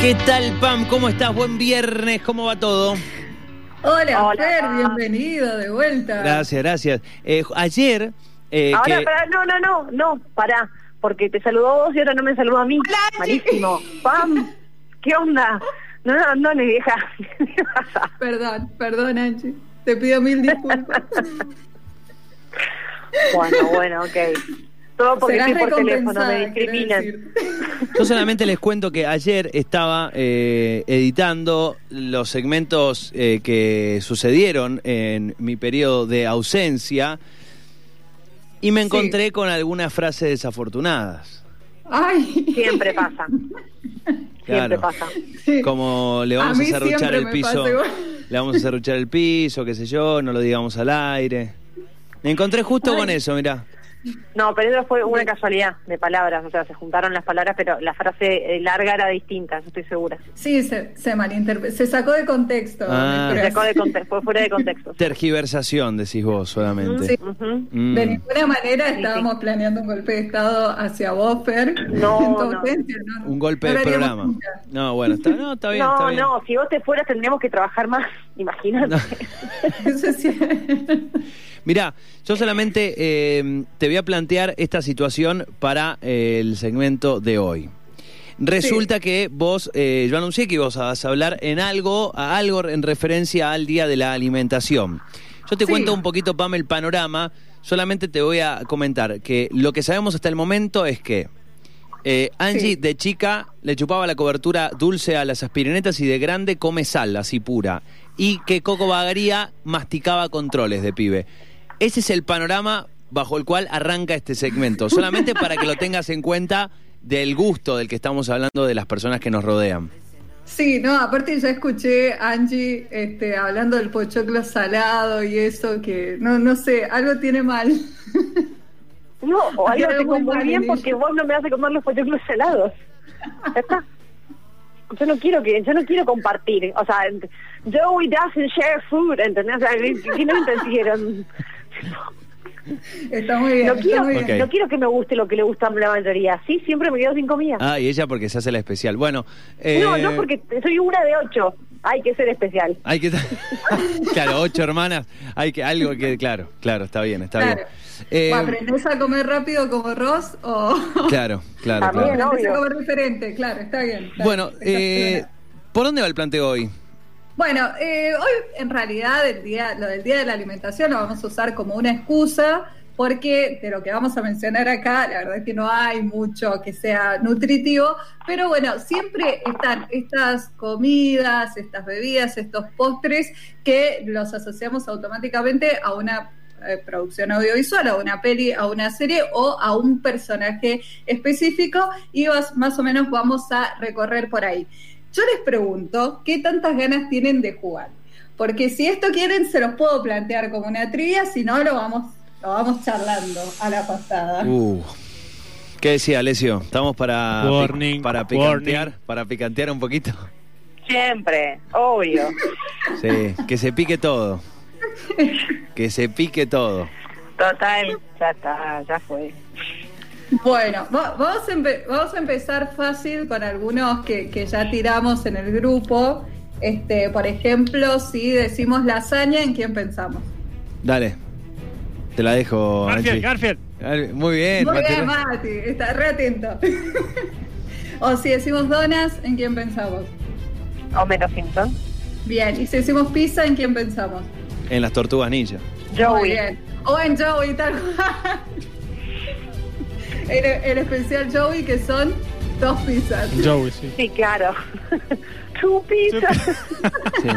¿Qué tal, Pam? ¿Cómo estás? Buen viernes, ¿cómo va todo? Hola, Hola, Fer, Pam. bienvenido de vuelta. Gracias, gracias. Eh, ayer... eh, Ahora, que- pará, no, no, no, no, pará, porque te saludó vos y ahora no me saludó a mí. Malísimo. Pam, ¿qué onda? No, no, no, ni vieja. ¿Qué pasa? Perdón, perdón, Angie. Te pido mil disculpas. Bueno, bueno, ok. Todo porque Serás estoy por teléfono, me discriminan. Yo solamente les cuento que ayer estaba eh, editando los segmentos eh, que sucedieron en mi periodo de ausencia y me Sí. encontré con algunas frases desafortunadas. Ay. Siempre pasa. Siempre Claro. pasa. Sí. Como le A vamos a, mí cerruchar siempre el piso. pasa. Le vamos a cerruchar el piso, qué sé yo, no lo digamos al aire. Me encontré justo Ay. con eso, mirá. No, pero eso fue una casualidad de palabras, o sea, se juntaron las palabras, pero la frase eh, larga era distinta, eso estoy segura. Sí, se, se malinterpretó. Se sacó de contexto. Ah. Se sacó de contexto, fue fuera de contexto. Tergiversación, decís vos solamente. Sí. Mm. De ninguna manera Sí, estábamos planeando un golpe de Estado hacia vos, Fer. No, no. Un golpe No de programa. nunca. No, bueno, está, no, está bien, no, está bien. no, si vos te fueras tendríamos que trabajar más, imagínate. Mirá, yo solamente eh, te voy a plantear esta situación para eh, el segmento de hoy. Resulta que vos, eh, yo anuncié que ibas a hablar en algo, a algo en referencia al día de la alimentación. Yo te Sí. cuento un poquito, Pam, el panorama. Solamente te voy a comentar que lo que sabemos hasta el momento es que eh, Angie Sí. de chica le chupaba la cobertura dulce a las aspirinetas y de grande come sal, así pura. Y que Coco Bagaría masticaba controles de pibe. Ese es el panorama bajo el cual arranca este segmento. Solamente para que lo tengas en cuenta del gusto del que estamos hablando de las personas que nos rodean. Sí, no, aparte ya escuché a Angie este, hablando del pochoclo salado y eso, que no, no sé, algo tiene mal. No, o algo te muy bien en porque vos no me vas a comer los pochoclos helados. Ya está. Yo no quiero que, yo no quiero compartir. O sea, Joey doesn't share food, ¿entendés? O sea, ¿qué qué no entendieron? Está muy bien, No está quiero, muy bien. Ok. no quiero que me guste lo que le gusta a la mayoría. Sí, siempre me quedo sin comida. Ah, y ella porque se hace la especial. Bueno, eh, No, no, porque soy una de ocho. Hay que ser especial. Hay que... claro, ocho hermanas. Hay que... Algo que... Claro, claro, está bien, está Claro. bien. Eh, ¿O ¿Aprendés a comer rápido como Ross o claro, claro, También, claro. a comer diferente? Claro, está bien. está Bueno, bien, eh. ¿por dónde va el planteo hoy? Bueno, eh, hoy en realidad el día, lo del Día de la Alimentación lo vamos a usar como una excusa porque de lo que vamos a mencionar acá, la verdad es que no hay mucho que sea nutritivo, pero bueno, siempre están estas comidas, estas bebidas, estos postres que los asociamos automáticamente a una eh, producción audiovisual, a una peli, a una serie o a un personaje específico y más o menos vamos a recorrer por ahí. Yo les pregunto, ¿qué tantas ganas tienen de jugar? Porque si esto quieren, se los puedo plantear como una trivia, si no, lo vamos, lo vamos charlando a la pasada. Uh, ¿Qué decía Alessio? ¿Estamos para, pic- Warning, para picantear? warning. ¿Para picantear un poquito? Siempre, obvio. Sí, que se pique todo. Que se pique todo. Total, ya está, ya fue. Bueno, va- vamos a, empe- vamos a empezar fácil con algunos que, que ya tiramos en el grupo. Este, por ejemplo, si decimos lasaña, ¿en quién pensamos? Dale. Te la dejo, Garfield. Garfield. Gar- Muy bien, Muy Mati. bien, Mati, está re atento. o si decimos donas, ¿en quién pensamos? Homero Simpson. Bien, y si decimos pizza, ¿en quién pensamos? En las tortugas ninja. Muy Joey. bien. O en Joey, tal cual. El, el especial Joey, que son dos pizzas. Joey, sí. Sí, claro. Two pizza. Sí.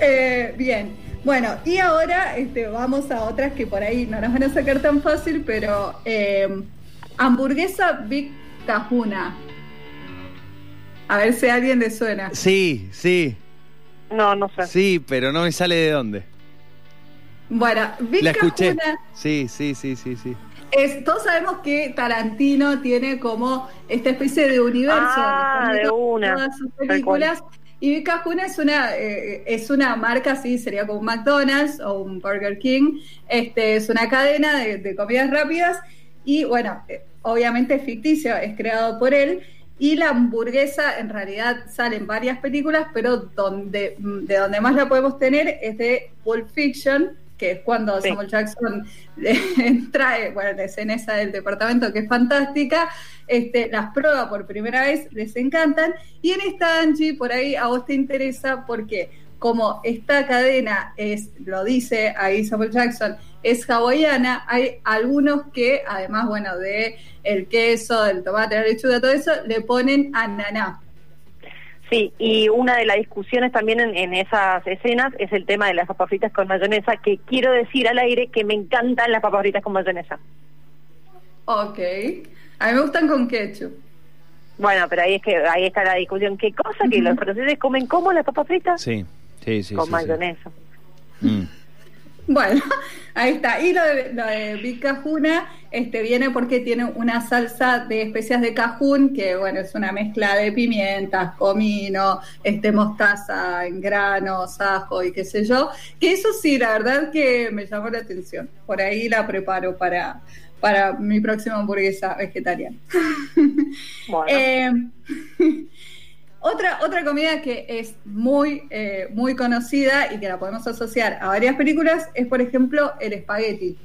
Eh, bien. Bueno, y ahora este, vamos a otras que por ahí no nos van a sacar tan fácil, pero eh, hamburguesa Big Cajuna. A ver si a alguien le suena. Sí, sí, No, no sé. sí, pero no me sale de dónde. Bueno, Big La escuché. Cajuna Sí, sí, sí, sí, sí. es, todos sabemos que Tarantino tiene como esta especie de universo Ah, de una. todas sus películas. Y Big Cajuna es una, eh, es una marca, sí, sería como un McDonald's o un Burger King. Este, es una cadena de, de comidas rápidas y bueno, eh, obviamente es ficticio, es creado por él. Y la hamburguesa, en realidad, sale en varias películas, pero donde, de donde más la podemos tener es de Pulp Fiction, que es cuando Sí. Samuel Jackson trae, bueno, la escena esa del departamento que es fantástica, este, las prueba por primera vez, les encantan, y en esta Angie, por ahí a vos te interesa porque como esta cadena es, lo dice ahí Samuel Jackson, es hawaiana, hay algunos que, además, bueno, de el queso, del tomate, la lechuga, todo eso, le ponen ananá. Sí, y una de las discusiones también en, en esas escenas es el tema de las papas fritas con mayonesa, que quiero decir al aire que me encantan las papas fritas con mayonesa. Ok. A mí me gustan con ketchup. Bueno, pero ahí es que ahí está la discusión. ¿Qué cosa? ¿Que los franceses comen como las papas fritas? Sí, sí, sí. con sí, sí. mayonesa. Mm. Bueno, ahí está. Y lo de, lo de Big Cajuna este, viene porque tiene una salsa de especias de cajún, que bueno, es una mezcla de pimientas, comino, este, mostaza en granos, ajo y qué sé yo. Que eso sí, la verdad que me llamó la atención. Por ahí la preparo para, para mi próxima hamburguesa vegetariana. Bueno, Eh, otra, otra comida que es muy, eh, muy conocida y que la podemos asociar a varias películas es, por ejemplo, el espagueti.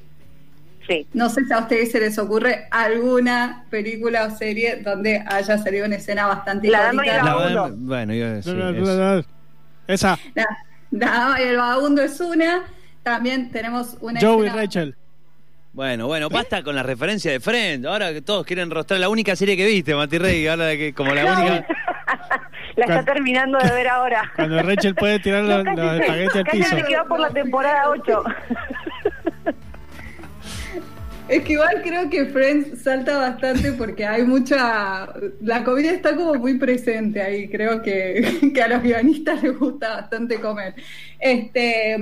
sí. No sé si a ustedes se les ocurre alguna película o serie donde haya salido una escena bastante La dama y el. La bueno, yo sí, no. Esa, La, la dama y el vagabundo es una. También tenemos una Joe y escena- Rachel. Bueno, bueno, basta con la referencia de Friends. Ahora que todos quieren rostrar la única serie que viste, Mati Rey, ahora de que como la única. La está terminando de ver ahora. Cuando Rachel puede tirar los, los espaguetis al piso. se quedó por la temporada 8. Es que igual creo que Friends salta bastante porque hay mucha... La comida está como muy presente ahí, creo que, que a los guionistas les gusta bastante comer. Este,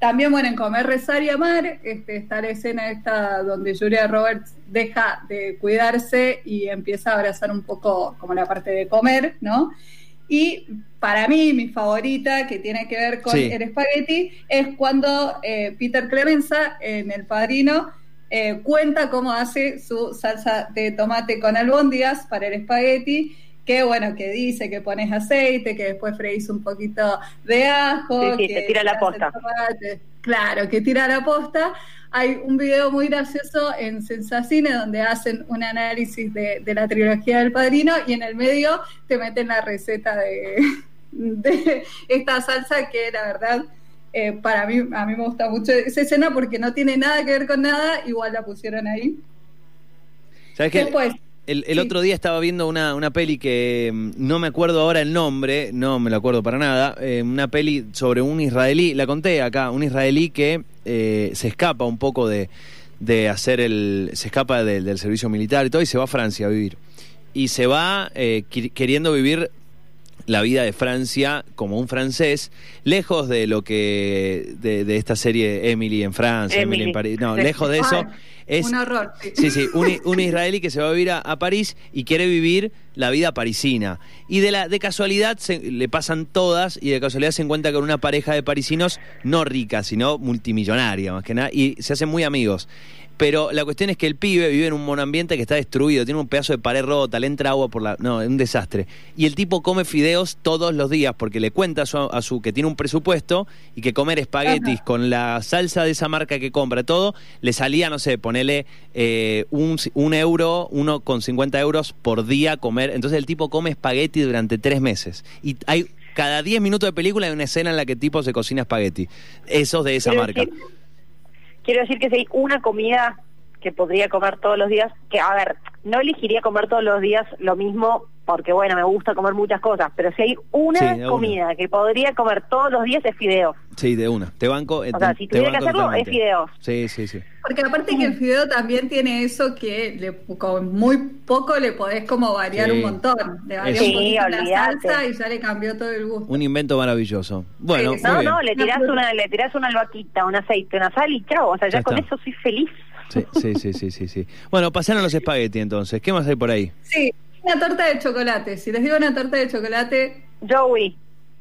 también, bueno, en Comer, Rezar y Amar, este, está la escena esta donde Julia Roberts deja de cuidarse y empieza a abrazar un poco como la parte de comer, ¿no? Y para mí, mi favorita, que tiene que ver con Sí. el espagueti, es cuando eh, Peter Clemenza, en El Padrino, eh, cuenta cómo hace su salsa de tomate con albóndigas para el espagueti, que bueno, que dice que pones aceite, que después freís un poquito de ajo, Sí, sí, que te tira la posta. Claro, que tira la posta. Hay un video muy gracioso en Sensacine donde hacen un análisis de, de la trilogía del Padrino y en el medio te meten la receta de, de esta salsa que la verdad eh, para mí a mí me gusta mucho esa escena porque no tiene nada que ver con nada, igual la pusieron ahí. ¿Sabes qué? Después, El, el Sí. otro día estaba viendo una, una peli que mm, no me acuerdo ahora el nombre, no me lo acuerdo para nada, eh, una peli sobre un israelí, la conté acá, un israelí que eh, se escapa un poco de, de hacer el, se escapa del- del servicio militar y todo y se va a Francia a vivir. Y se va queriendo vivir la vida de Francia como un francés, lejos de lo que, de, de esta serie Emily en Francia, Emily, Emily. en París, no, lejos de eso. Es, un horror. sí. Sí, un, un israelí que se va a vivir a, a París y quiere vivir la vida parisina. Y de la de casualidad se, le pasan todas y de casualidad se encuentra con una pareja de parisinos no rica, sino multimillonaria más que nada, y se hacen muy amigos. Pero la cuestión es que el pibe vive en un monoambiente que está destruido, tiene un pedazo de pared rota, le entra agua por la... No, es un desastre. Y el tipo come fideos todos los días porque le cuenta a su, a su- que tiene un presupuesto y que comer espaguetis con la salsa de esa marca que compra, todo, le salía, no sé, ponele eh, un, un euro, uno con 50 euros por día comer. Entonces el tipo come espagueti durante tres meses. Y hay... Cada 10 minutos de película hay una escena en la que el tipo se cocina espagueti. Esos de esa Quiero marca. decir- quiero decir que si hay una comida que podría comer todos los días, que a ver, no elegiría comer todos los días lo mismo porque bueno, me gusta comer muchas cosas, pero si hay una Sí, de una. comida que podría comer todos los días es fideos. Sí, de una. Te banco. eh, O sea, si tuviera que hacerlo, totalmente. es fideos. Sí, sí, sí. Porque aparte que el fideo también tiene eso que le, con muy poco le podés como variar Sí. un montón. Le Eso. un poquito la salsa y ya le cambió todo el gusto. Un invento maravilloso. Bueno, muy No, bien. no, le tirás Una le tirás una albahaquita, un aceite, una sal y chao. O sea, ya, Ya con está. eso soy feliz. Sí, sí, sí, sí, sí, sí. Bueno, pasaron los espagueti entonces. ¿Qué más hay por ahí? Sí, una torta de chocolate. Si les digo una torta de chocolate, Joey.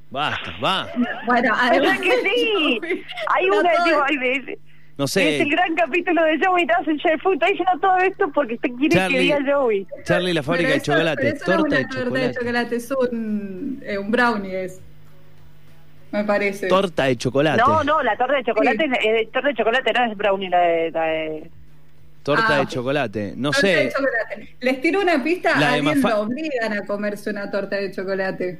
Basta, va. bueno, además ¿Verdad que sí? Hay Está una, digo, ay, me- no Es sé, el gran capítulo de Joey Doesn't Share Food. Está diciendo todo esto porque usted quiere Charlie. que diga Joey. Charlie la fábrica Pero de eso- chocolate, pero eso no es torta una de torta de chocolate. chocolate, es un, eh, un brownie, es. Me parece. Torta de chocolate. No, no, la torta de chocolate, Sí. es- eh, torta de chocolate no es brownie, la de... La de... Torta Ah, de chocolate. No Torta de sé. chocolate. Les tiro una pista, La a de alguien lo obligan a comerse una torta de chocolate.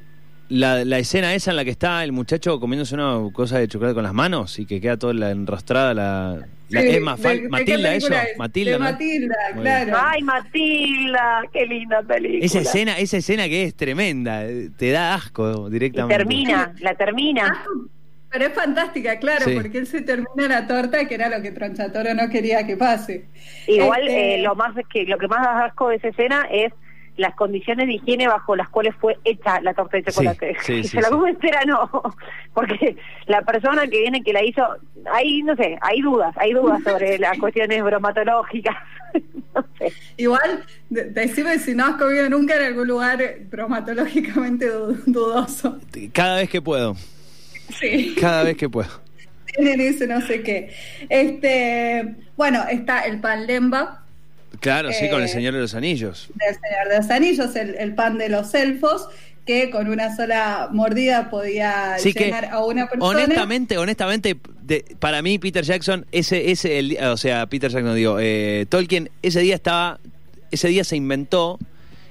La, la escena esa en la que está el muchacho comiéndose una cosa de chocolate con las manos y que queda toda la enrostrada la, la- Sí, es Mafal- de- Matilda eso es? Matilda De ¿no? Matilda, Muy claro. bien. Ay, Matilda, qué linda película. esa escena esa escena que es tremenda eh, te da asco Y directamente termina, la termina. Ah, Pero es fantástica, claro, Sí. porque él se termina la torta, que era lo que Tronchatoro no quería que pase. Igual Este, eh, lo más que lo que más da asco de esa escena es las condiciones de higiene bajo las cuales fue hecha la torta de chocolate. Sí, sí, Si sí, se la sí. come entera no, porque la persona que viene que la hizo, hay no sé, hay dudas, hay dudas sobre las cuestiones bromatológicas. no sé. Igual, de- decime si no has comido nunca en algún lugar bromatológicamente du- dudoso. cada vez que puedo Sí. cada vez que puedo Tienen ese no sé qué. Este, bueno, está el pan lemba claro sí con el Eh, señor de los anillos del Señor de los Anillos, el, el pan de los elfos, que con una sola mordida podía que, llenar a una persona. honestamente, honestamente, de- para mí Peter Jackson, ese, ese, el, o sea, Peter Jackson, digo, eh, Tolkien, ese día estaba, ese día se inventó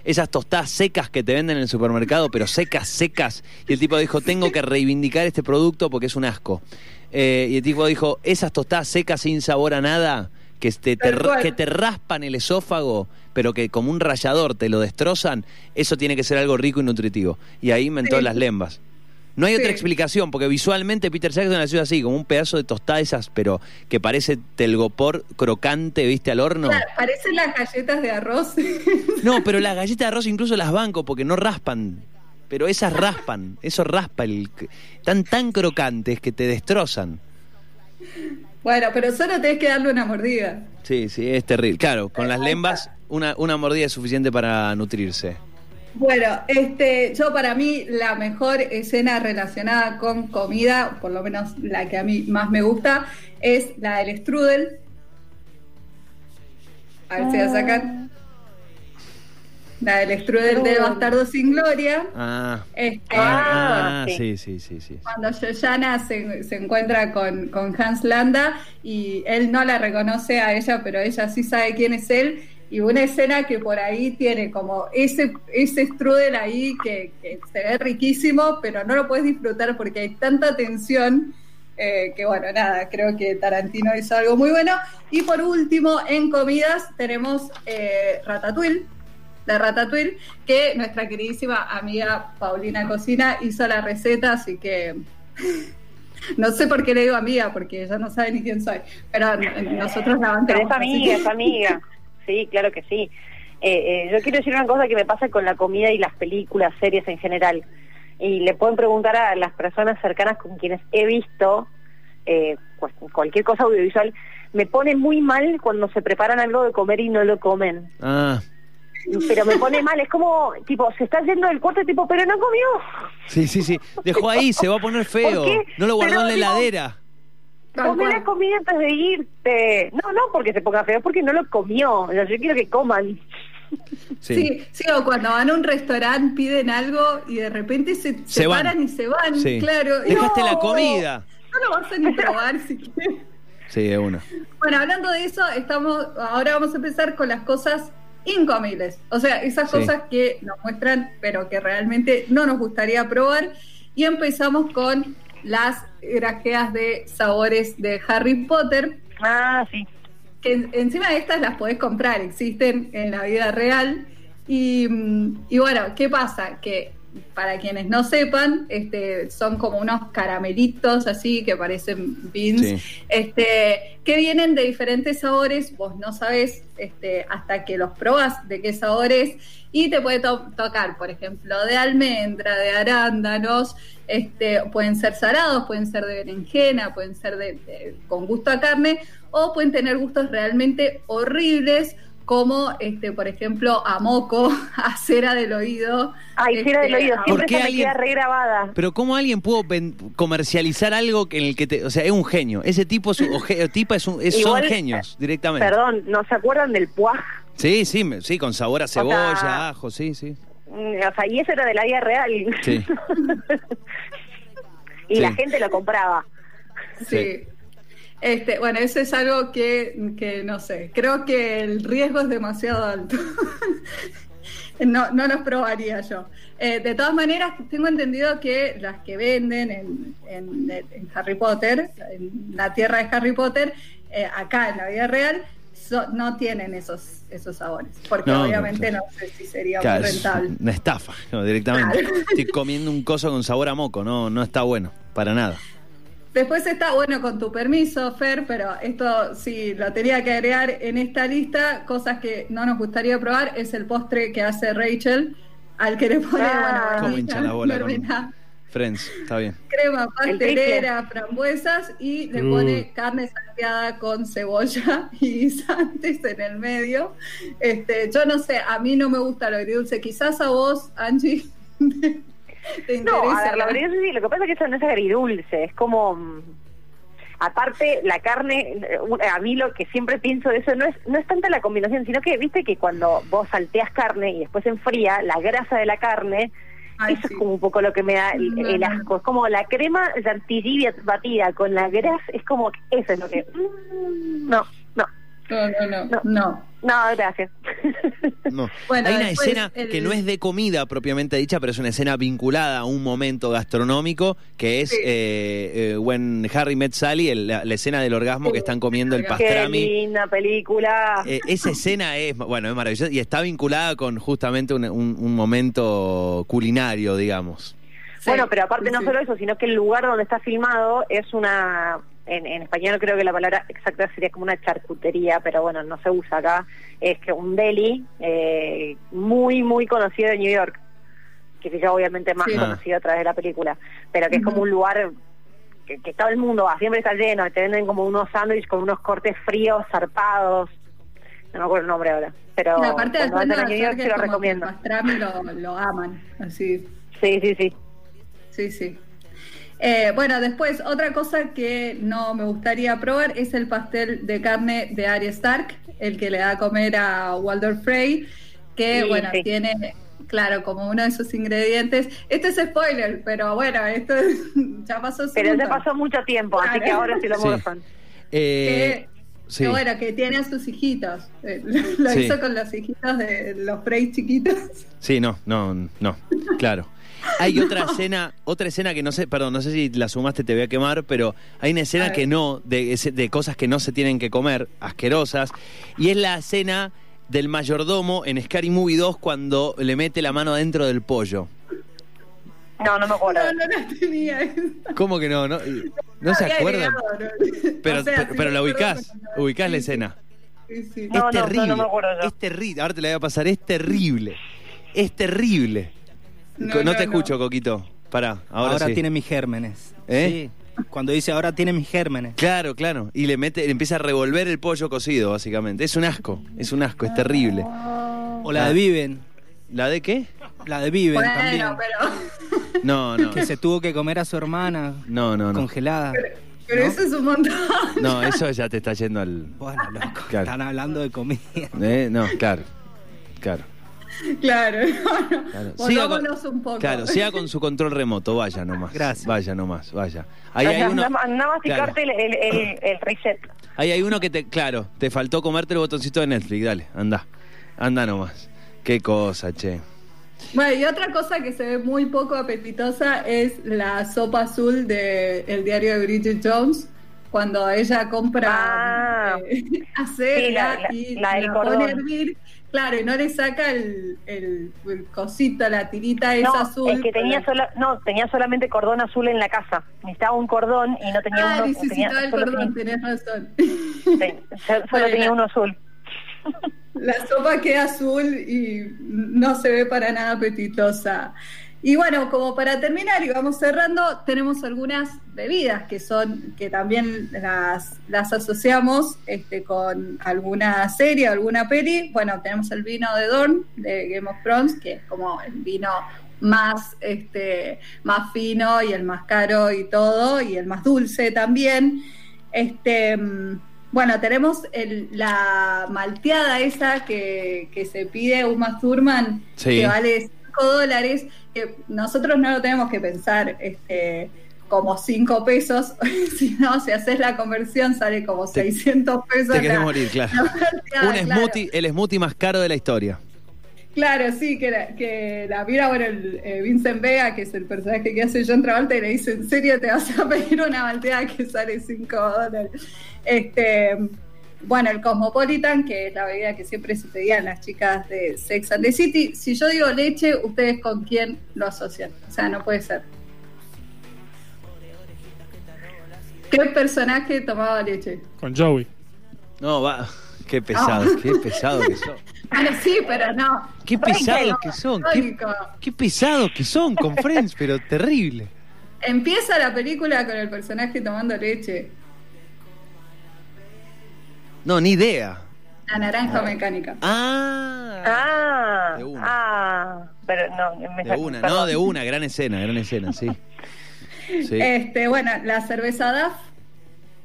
esas tostadas secas que te venden en el supermercado, pero secas, secas, y el tipo dijo, tengo que reivindicar este producto porque es un asco. Eh, y el tipo dijo, esas tostadas secas sin sabor a nada, que te, te que te raspan el esófago, pero que como un rallador te lo destrozan, eso tiene que ser algo rico y nutritivo. Y ahí inventó Sí. las lembas. No hay Sí. otra explicación, porque visualmente Peter Jackson nació así, como un pedazo de tostada esas, pero que parece telgopor crocante, ¿viste? Al horno. Claro, parecen las galletas de arroz. No, pero las galletas de arroz incluso las banco porque no raspan. Pero esas raspan, eso raspa el... Tan tan crocantes que te destrozan. Bueno, pero solo tenés que darle una mordida. Sí, sí, es terrible. Claro, con las lembas una, una mordida es suficiente para nutrirse. Bueno, este, yo para mí la mejor escena relacionada con comida, por lo menos la que a mí más me gusta, es la del strudel. A ver si la sacan. La del strudel de Bastardo sin Gloria. Ah, Este, ah, ah, sí. sí, sí, sí, sí. Cuando Yoyana se, se encuentra con, con Hans Landa y él no la reconoce a ella, pero ella sí sabe quién es él. Y una escena que por ahí tiene como ese, ese strudel ahí que, que se ve riquísimo, pero no lo puedes disfrutar porque hay tanta tensión eh, que, bueno, nada, creo que Tarantino hizo algo muy bueno. Y por último, en comidas tenemos eh, Ratatouille de Ratatouille, que nuestra queridísima amiga Paulina Cocina hizo la receta, así que no sé por qué le digo amiga, porque ella no sabe ni quién soy, pero nosotros la bancamos. Pero es amiga, que- es amiga. Sí, claro que sí. Eh, eh, yo quiero decir una cosa que me pasa con la comida y las películas, series en general. Y le pueden preguntar a las personas cercanas con quienes he visto eh, pues, cualquier cosa audiovisual. Me pone muy mal cuando se preparan algo de comer y no lo comen. Ah, Pero me pone mal, es como, tipo, se está yendo del cuarto, tipo, pero no comió. sí, sí, sí. Dejó ahí, se va a poner feo. No lo guardó Pero, en la heladera. Come la comida antes de irte. No, no porque se ponga feo, es porque no lo comió. O sea, yo quiero que coman. Sí. Sí, sí, o cuando van a un restaurante piden algo y de repente se, se, Se van. paran y se van, Sí. claro. Dejaste No, la comida. No lo vas a ni probar si quieres. Sí, de una. Bueno, hablando de eso, estamos ahora vamos a empezar con las cosas incomibles. O sea, esas Sí. cosas que nos muestran, pero que realmente no nos gustaría probar. Y empezamos con las grajeas de sabores de Harry Potter, Ah, sí. que en- encima de estas las podés comprar, existen en la vida real. Y, mm, y bueno, ¿qué pasa? Que para quienes no sepan, este, son como unos caramelitos así que parecen beans, Sí. este, que vienen de diferentes sabores, vos no sabés este, hasta que los probás de qué sabor es, y te puede to- tocar, por ejemplo, de almendra, de arándanos, este, pueden ser salados, pueden ser de berenjena, pueden ser de, de- con gusto a carne, o pueden tener gustos realmente horribles, como, este, por ejemplo, a moco, a cera del oído. Ay, cera del este, oído, siempre ¿Por qué esa me alguien- queda regrabada. Pero ¿cómo alguien pudo comercializar algo que en el que te, o sea, es un genio. Ese tipo es un, o ge- tipa es un, es- son genios directamente. Perdón, ¿no se acuerdan del puaj? Sí, sí, me- sí, con sabor a cebolla, sea- ajo, sí, sí. Mm, O sea, y eso era de la vida real. Sí. y Sí. la gente lo compraba. Sí. Este, bueno, eso es algo que, que no sé, creo que el riesgo es demasiado alto. no, no los probaría yo. Eh, de todas maneras, tengo entendido que las que venden en, en- en Harry Potter, en la tierra de Harry Potter, eh, acá en la vida real, so- no tienen esos, esos sabores. Porque No, obviamente no, sé si sería Claro, muy es rentable. una estafa, no, directamente. Claro. Estoy comiendo un coso con sabor a moco, no, no está bueno, para nada. Después está, bueno, con tu permiso, Fer, pero esto sí lo tenía que agregar en esta lista. Cosas que no nos gustaría probar es el postre que hace Rachel, al que le pone, Ah. bueno, Cómo hincha la bola con- Friends, está bien. crema El pastelera, frambuesas y le Mm. pone carne salteada con cebolla y guisantes en el medio. Este, yo no sé, a mí no me gusta lo agridulce. Quizás a vos, Angie, te interesa. No, a ver, la verdad sí, lo que pasa es que eso no es agridulce, es como... mm, Aparte, la carne, a mí lo que siempre pienso de eso no es no es tanta la combinación, sino que viste que cuando vos salteas carne y después enfría, la grasa de la carne, Ay, eso sí. es como un poco lo que me da el, asco. Es como la crema chantilly batida con la grasa, es como eso es lo que... mm, No, no, No, no, no, No. no. No, gracias. No. Bueno, Hay una después escena el- que no es de comida propiamente dicha, pero es una escena vinculada a un momento gastronómico, que es Sí. eh, eh, When Harry Met Sally, el- la, la escena del orgasmo que están comiendo el Qué Qué pastrami. linda película. Eh, esa escena es, bueno, es maravillosa y está vinculada con justamente un, un- un momento culinario, digamos. Sí, Bueno, pero aparte no sí. solo eso, sino que el lugar donde está filmado es una, en, en español creo que la palabra exacta sería como una charcutería, pero bueno, no se usa acá, es que un deli eh, muy, muy conocido de New York, que ya obviamente más Sí. conocido a través de la película, pero que es como un lugar que, que todo el mundo va, siempre está lleno, te venden como unos sándwiches con unos cortes fríos, zarpados, no me acuerdo el nombre ahora, pero Y aparte cuando después vayan a Nueva New York se lo recomiendo. lo aman, así, Sí, sí, sí. sí, sí. Eh, bueno, después, otra cosa que no me gustaría probar es el pastel de carne de Arya Stark, el que le da a comer a Walder Frey, que, Sí, bueno, sí. tiene, claro, como uno de sus ingredientes. Esto es spoiler, pero bueno, esto es- ya pasó Pero ya pasó mucho tiempo, así que ahora sí lo Sí. morfan. Eh, que, sí. que bueno, que tiene a sus hijitos. Eh, Lo Sí. hizo con los hijitos de los Frey chiquitos. Sí, no, no, no, claro. Hay otra escena, otra escena que no sé, perdón, no sé si la sumaste, te voy a quemar, pero hay una escena que no, de, cosas que no se tienen que comer, asquerosas, y es la escena del mayordomo en Scary Movie 2 cuando le mete la mano adentro del pollo. No, no me acuerdo. No, no la tenía. esa. ¿Cómo que no? ¿No, ¿No se acuerdan? Pero, O sea, pero, sí pero me la ubicás, ubicás la Sí, sí. escena. Sí, es terrible, no me acuerdo yo. es terrible, ahora te la voy a pasar, es terrible, es terrible. No, No, no, te no. escucho, Coquito, pará, ahora, Ahora, sí. tiene mis gérmenes. ¿Eh? Sí. Cuando dice ahora tiene mis gérmenes. Claro, claro. Y le mete, le empieza a revolver el pollo cocido, básicamente. Es un asco, es un asco, es terrible. O la de Viven. ¿La de qué? La de Viven Bueno, también. pero, No, no. Que se tuvo que comer a su hermana No, no, no. congelada. pero eso es un montón. No, eso ya te está yendo al. Bueno, loco. Claro. Están hablando de comida. ¿Eh? No, claro. Claro. Claro, no, no. claro. Siga con, un poco. claro, siga con su control remoto, vaya nomás. Gracias. Vaya nomás, vaya. Ahí hay uno. anda a masticarte Claro. el, el, el- el reset. Ahí hay uno que te. Claro, te faltó comerte el botoncito de Netflix, dale, anda. Anda nomás. Qué cosa, che. Bueno, y otra cosa que se ve muy poco apetitosa es la sopa azul del el diario de Bridget Jones. Cuando ella compra Ah. eh, Sí, la- la- y la la pone a hervir, claro, y no le saca el, el- el cosito, la tirita esa No, azul. es que tenía sola, no, tenía solamente cordón azul en la casa. Necesitaba un cordón y no tenía Ah, uno. necesitaba tenía- el cordón, tenía- tenés razón. sí, solo Bueno, tenía uno azul. La sopa queda azul y no se ve para nada apetitosa. Y bueno, como para terminar y vamos cerrando, tenemos algunas bebidas que son, que también las, las asociamos este, con alguna serie, alguna peli. Bueno, tenemos el vino de Dorn, de Game of Thrones, que es como el vino más, este, más fino y el más caro y todo, y el más dulce también. Este, bueno, tenemos el- la malteada esa que, que se pide Uma Thurman, Sí. que vale 5 dólares, que nosotros no lo tenemos que pensar este, como 5 pesos, sino si haces la conversión sale como Te- 600 pesos. Te querés la- morir, claro. la Un claro. smoothie, el smoothie más caro de la historia. Claro, sí, que la, que la mira, bueno, el, eh, Vincent Vega, que es el personaje que hace John Travolta, y le dice, ¿en serio te vas a pedir una malteada que sale 5 dólares? Este, bueno, el Cosmopolitan, que es la bebida que siempre se pedían las chicas de Sex and the City. Si yo digo leche, ¿ustedes con quién lo asocian? O sea, no puede ser. ¿Qué personaje tomaba leche? Con Joey. No, va. Qué pesado, qué pesado que son. Bueno, sí, pero no. Qué pesados no, que son. Qué, qué pesados que son con Friends, pero terrible. Empieza la película con el personaje tomando leche. No, ni idea. La naranja mecánica. Ah. Ah, De una. ah, pero no, me De una, no, de una, gran escena, gran escena, sí. Sí, Este, bueno, la cerveza DAF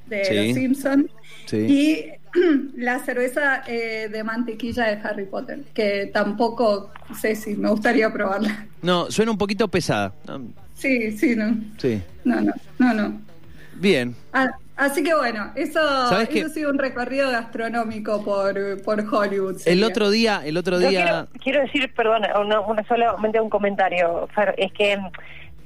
de Sí. Los Simpsons sí. y la cerveza eh, de mantequilla de Harry Potter, que tampoco sé si me gustaría probarla. No, suena un poquito pesada. Sí, sí, no, Sí. no, no, no, no. Bien. Ah, así que bueno, eso, eso ha sido un recorrido gastronómico por, por Hollywood. El sería. otro día, el otro día. quiero, quiero decir, perdón, una, una solamente un comentario, Fer, es que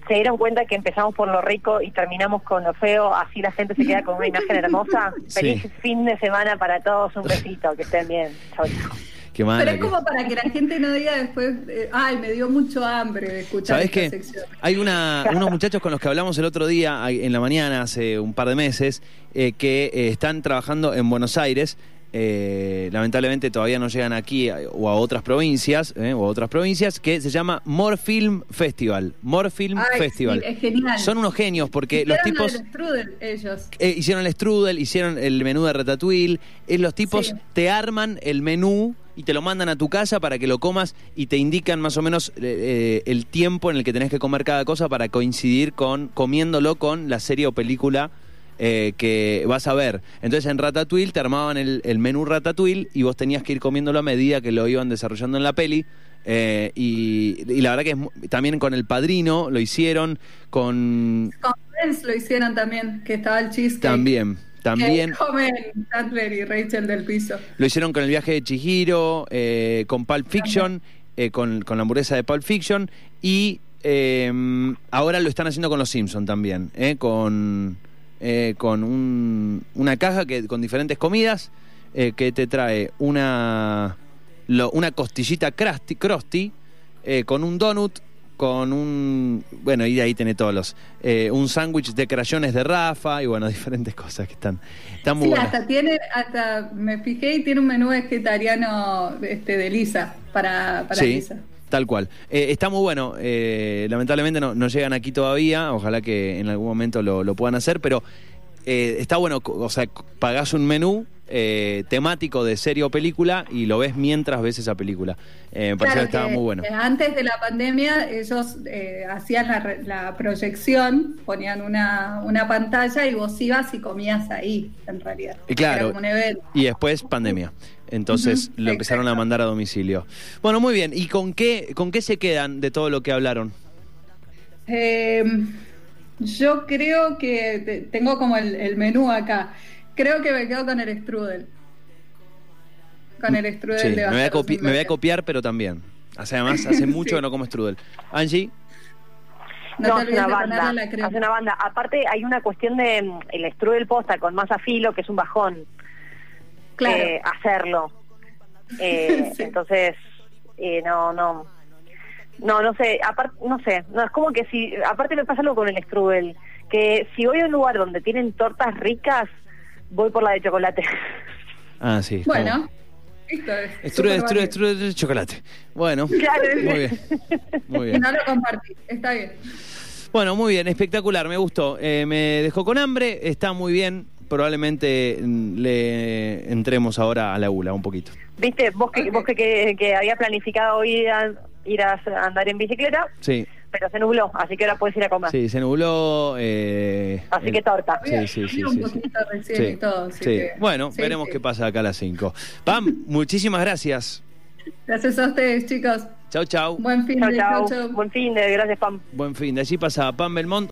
se dieron cuenta que empezamos por lo rico y terminamos con lo feo, así la gente se queda con una imagen hermosa. Sí. Feliz fin de semana para todos, un besito, que estén bien. Chau, chau. Qué mala Pero es que- como para que la gente no diga después, eh, ay, me dio mucho hambre de escuchar ¿Sabés esta qué? sección. Hay una, unos muchachos con los que hablamos el otro día, en la mañana, hace un par de meses, eh, que eh, están trabajando en Buenos Aires. eh, lamentablemente todavía no llegan aquí o a otras provincias, eh, o a otras provincias, que se llama More Film Festival. More Film Ay, Festival. sí, es genial. Son unos genios porque los Hicieron tipos... del strudel, ellos. Eh, hicieron el strudel, hicieron el menú de ratatouille. Los tipos Sí. te arman el menú y te lo mandan a tu casa para que lo comas y te indican más o menos eh, eh, el tiempo en el que tenés que comer cada cosa para coincidir con comiéndolo con la serie o película eh, que vas a ver. Entonces en Ratatouille te armaban el, el menú Ratatouille y vos tenías que ir comiéndolo a medida que lo iban desarrollando en la peli. Eh, y, y la verdad que es también con El Padrino lo hicieron, con... Con Friends lo hicieron también, que estaba el cheesecake. También, también... Comen Chandler y Rachel del piso. Lo hicieron con el viaje de Chihiro, eh, con Pulp Fiction, eh, con, con la hamburguesa de Pulp Fiction y eh, ahora lo están haciendo con los Simpsons también, eh, con, eh, con un- una caja que, con diferentes comidas eh, que te trae una, lo- una costillita crusty, crusty, eh, con un donut, con un... Bueno, y de ahí tiene todos los... eh, un sándwich de crayones de Rafa y bueno, diferentes cosas que están, están muy Sí, buenas. hasta tiene, hasta me fijé y tiene un menú vegetariano este, de Lisa, para, para sí, Lisa. tal cual. Eh, está muy bueno. eh, lamentablemente no, no llegan aquí todavía. Ojalá que en algún momento lo, lo puedan hacer, pero eh, está bueno. O sea, pagás un menú eh, temático de serie o película y lo ves mientras ves esa película. Eh, me pareció Claro que estaba muy bueno. Antes de la pandemia, ellos eh, hacían la, la proyección, ponían una, una pantalla y vos ibas y comías ahí, en realidad. Y claro. Y después pandemia. Entonces lo empezaron a mandar a domicilio. Bueno, muy bien. ¿Y con qué, con qué se quedan de todo lo que hablaron? Eh, yo creo que te- tengo como el, el menú acá. Creo que me quedo con el strudel. Con el strudel Sí, de me voy, a copi- me voy a copiar, pero también. Hace, además, hace mucho Sí. que no como strudel. Angie, No, No, olvides una banda. la. Es una banda. Aparte, hay una cuestión de mm, el strudel posta con masa filo, que es un bajón Claro. eh, hacerlo. Eh, Sí. Entonces, eh, no, no. No, no sé, aparte, no sé, no, es como que si, aparte me pasa algo con el strudel, que si voy a un lugar donde tienen tortas ricas, voy por la de chocolate. Ah, sí. Bueno, Listo, es extrude, extrude, chocolate. Bueno, Claro. muy bien. Muy bien. no lo compartí, está bien. Bueno, muy bien, espectacular, me gustó. Eh, me dejó con hambre, está muy bien. Probablemente mm, le entremos ahora a la ULA un poquito. Viste, vos que, vos que, que, que había planificado ir a, ir a andar en bicicleta, Sí, pero se nubló, así que ahora puedes ir a comer. sí, se nubló. eh, Así el- que torta. Sí, sí, sí, sí, sí. poquito recién Sí, y todo, así sí. que- Bueno, sí, veremos sí. qué pasa acá a las 5. Pam, muchísimas gracias. Gracias a ustedes, chicos. Chau, chau. Buen fin Chao, de chao. chau, chau. Buen fin de, gracias, Pam. Buen fin. De allí pasa Pam Belmont.